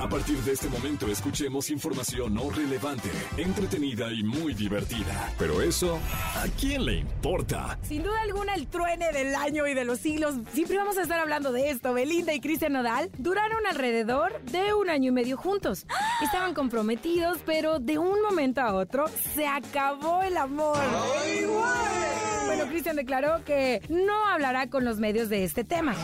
A partir de este momento escuchemos información no relevante, entretenida y muy divertida. Pero eso, ¿a quién le importa? Sin duda alguna, el truene del año y de los siglos. Siempre vamos a estar hablando de esto. Belinda y Cristian Nodal duraron alrededor de un año y medio juntos. Estaban comprometidos, pero de un momento a otro se acabó el amor. Bueno, Cristian declaró que no hablará con los medios de este tema.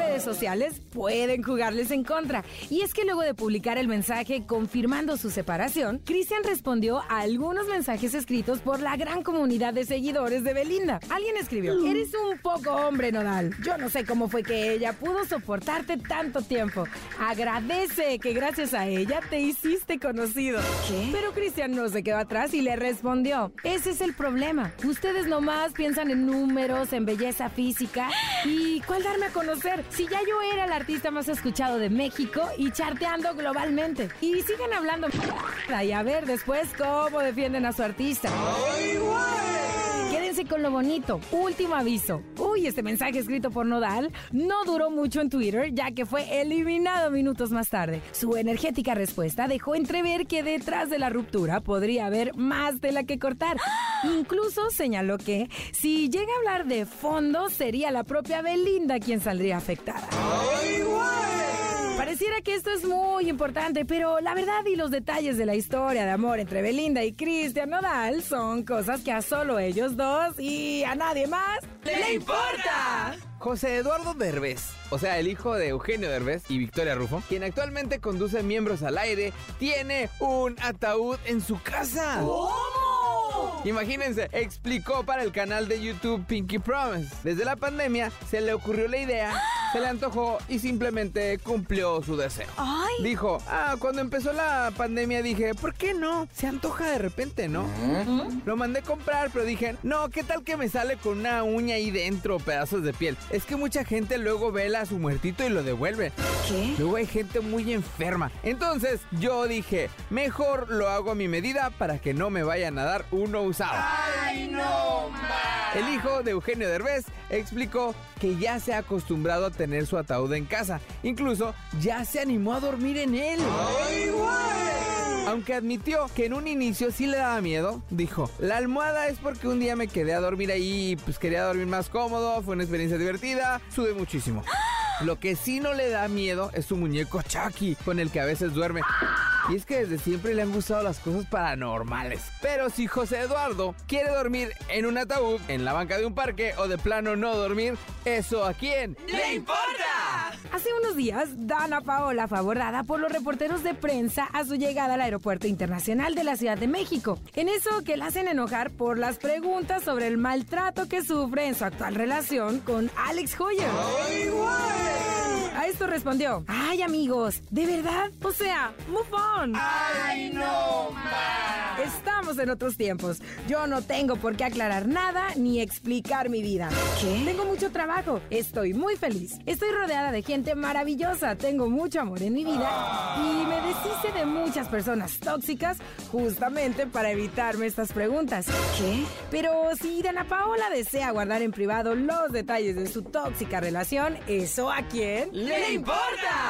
Redes sociales pueden jugarles en contra. Y es que luego de publicar el mensaje confirmando su separación, Cristian respondió a algunos mensajes escritos por la gran comunidad de seguidores de Belinda. Alguien escribió, eres un poco hombre, Nodal. Yo no sé cómo fue que ella pudo soportarte tanto tiempo. Agradece que gracias a ella te hiciste conocido. ¿Qué? Pero Cristian no se quedó atrás y le respondió, ese es el problema. Ustedes nomás piensan en números, en belleza física y cuál darme a conocer. Si ya yo era el artista más escuchado de México y charteando globalmente. Y siguen hablando y a ver después cómo defienden a su artista. Quédense con lo bonito. Último aviso. Uy, este mensaje escrito por Nodal no duró mucho en Twitter, ya que fue eliminado minutos más tarde. Su energética respuesta dejó entrever que detrás de la ruptura podría haber más tela que cortar. Incluso señaló que si llega a hablar de fondo, sería la propia Belinda quien saldría afectada. Pareciera que esto es muy importante, pero la verdad y los detalles de la historia de amor entre Belinda y Cristian Nodal son cosas que a solo ellos dos y a nadie más le importa. José Eduardo Derbez, o sea, el hijo de Eugenio Derbez y Victoria Rufo, quien actualmente conduce Miembros al Aire, tiene un ataúd en su casa. Imagínense, explicó para el canal de YouTube Pinky Promise. Desde la pandemia se le ocurrió la idea, se le antojó y simplemente cumplió su deseo. Ay. Dijo, ah, cuando empezó la pandemia dije, ¿por qué no? Se antoja de repente, ¿no? Lo mandé comprar, pero dije, no, ¿qué tal que me sale con una uña ahí dentro, pedazos de piel? Es que mucha gente luego vela a su muertito y lo devuelve. ¿Qué? Luego hay gente muy enferma. Entonces yo dije, mejor lo hago a mi medida para que no me vayan a dar uno usado. ¡Ay, no El hijo de Eugenio Derbez explicó que ya se ha acostumbrado a tener su ataúd en casa. Incluso ya se animó a dormir en él. Aunque admitió que en un inicio sí le daba miedo, dijo, la almohada es porque un día me quedé a dormir ahí, pues quería dormir más cómodo, fue una experiencia divertida, sudé muchísimo. Lo que sí no le da miedo es su muñeco Chucky, con el que a veces duerme. Y es que desde siempre le han gustado las cosas paranormales. Pero si José Eduardo quiere dormir en un ataúd, en la banca de un parque o de plano no dormir, ¿eso a quién? ¡Le importa! Hace unos días, Dana Paola fue abordada por los reporteros de prensa a su llegada al Aeropuerto Internacional de la Ciudad de México. En eso que la hacen enojar por las preguntas sobre el maltrato que sufre en su actual relación con Alex Hoyer. Respondió, ay amigos, ¿de verdad? O sea, move on. ¡Ay, no Estamos en otros tiempos. Yo no tengo por qué aclarar nada ni explicar mi vida. ¿Qué? Tengo mucho trabajo. Estoy muy feliz. Estoy rodeada de gente maravillosa. Tengo mucho amor en mi vida. Y me deshice de muchas personas tóxicas justamente para evitarme estas preguntas. ¿Qué? Pero si Dana Paola desea guardar en privado los detalles de su tóxica relación, ¿eso a quién? ¡Le importa!